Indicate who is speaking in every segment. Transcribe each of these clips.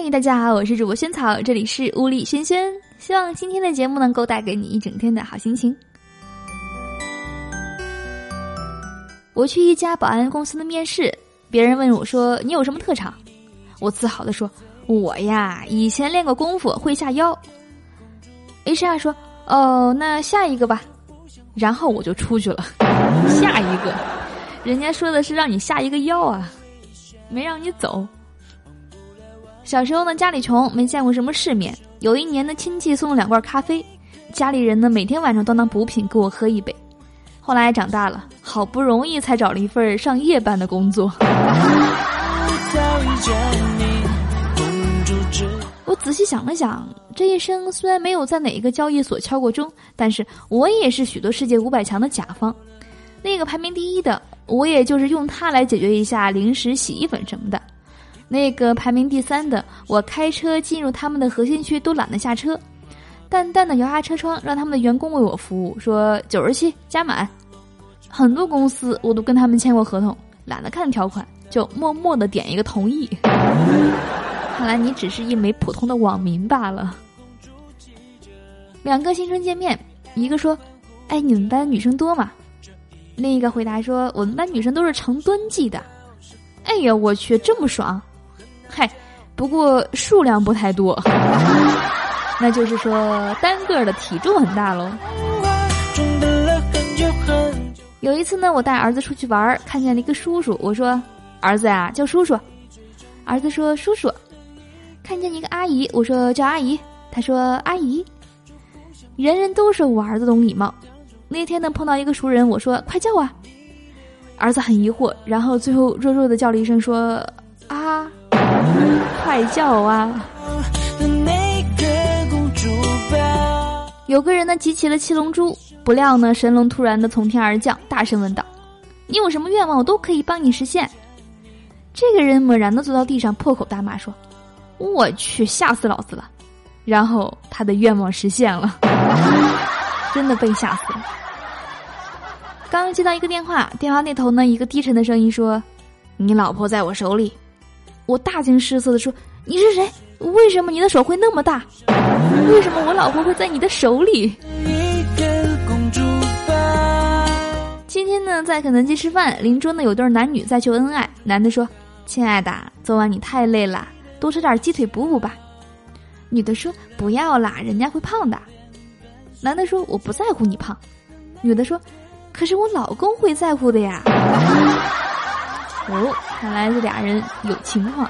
Speaker 1: 嗨，大家好，我是主播萱草，这里是物理轩轩，希望今天的节目能够带给你一整天的好心情。我去一家保安公司的面试，别人问我说：“你有什么特长？”我自豪的说：“我呀，以前练过功夫，会下腰。”HR 说：“哦，那下一个吧。”然后我就出去了。下一个，人家说的是让你下一个腰啊，没让你走。小时候呢，家里穷，没见过什么世面。有一年呢，亲戚送了两罐咖啡，家里人呢每天晚上都当补品给我喝一杯。后来长大了，好不容易才找了一份上夜班的工作。我仔细想了想，这一生虽然没有在哪一个交易所敲过钟，但是我也是许多世界五百强的甲方。那个排名第一的，我也就是用它来解决一下零食、洗衣粉什么的。那个排名第三的，我开车进入他们的核心区都懒得下车，淡淡的摇下车窗，让他们的员工为我服务，说九十七加满。很多公司我都跟他们签过合同，懒得看条款，就默默的点一个同意。看来你只是一枚普通的网民罢了。两个新生见面，一个说：“哎，你们班女生多吗？”另一个回答说：“我们班女生都是成吨计的。”哎呀，我去，这么爽！嗨，不过数量不太多，那就是说单个的体重很大喽。有一次呢，我带儿子出去玩，看见了一个叔叔，我说：“儿子呀，叫叔叔。”儿子说：“叔叔。”看见一个阿姨，我说叫阿姨，他说阿姨。人人都说我儿子懂礼貌。那天呢碰到一个熟人，我说快叫啊。儿子很疑惑，然后最后弱弱的叫了一声说啊，快叫啊。有个人呢集齐了七龙珠，不料呢神龙突然的从天而降，大声问道：“你有什么愿望，我都可以帮你实现。”这个人猛然的坐到地上，破口大骂说。我去，吓死老子了！然后他的愿望实现了，真的被吓死了。刚接到一个电话，电话那头呢，一个低沉的声音说：“你老婆在我手里。”我大惊失色的说：“你是谁？为什么你的手会那么大？为什么我老婆会在你的手里？”今天呢，在肯德基吃饭，邻桌呢有对男女在秀恩爱。男的说：“亲爱的，昨晚你太累了。”多吃点鸡腿补补吧，女的说不要啦，人家会胖的。男的说我不在乎你胖，女的说，可是我老公会在乎的呀。哦，看来这俩人有情况。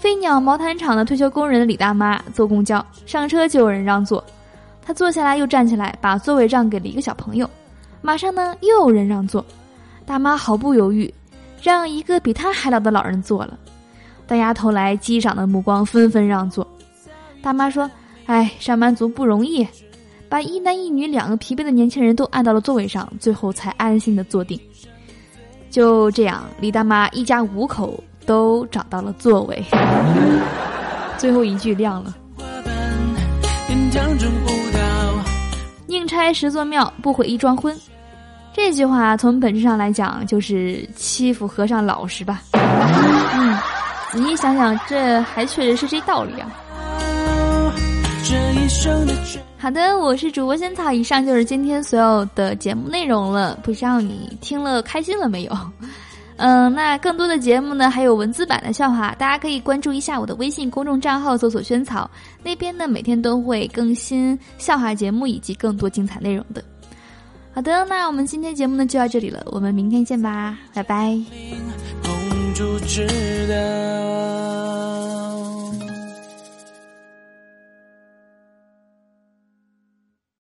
Speaker 1: 飞鸟毛毯厂的退休工人李大妈坐公交上车就有人让座，她坐下来又站起来把座位让给了一个小朋友，马上呢又有人让座，大妈毫不犹豫让一个比她还老的老人坐了。大丫头来，机长的目光纷纷让座。大妈说：“哎，上班族不容易，把一男一女两个疲惫的年轻人都按到了座位上，最后才安心的坐定。就这样，李大妈一家五口都找到了座位。最后一句亮了：宁拆十座庙，不毁一桩婚。这句话从本质上来讲，就是欺负和尚老实吧。嗯。仔细想想，这还确实是这道理啊！好的，我是主播仙草，以上就是今天所有的节目内容了。不知道你听了开心了没有？嗯，那更多的节目呢，还有文字版的笑话，大家可以关注一下我的微信公众账号，搜索“萱草”，那边呢每天都会更新笑话节目以及更多精彩内容的。好的，那我们今天节目呢就到这里了，我们明天见吧，拜拜。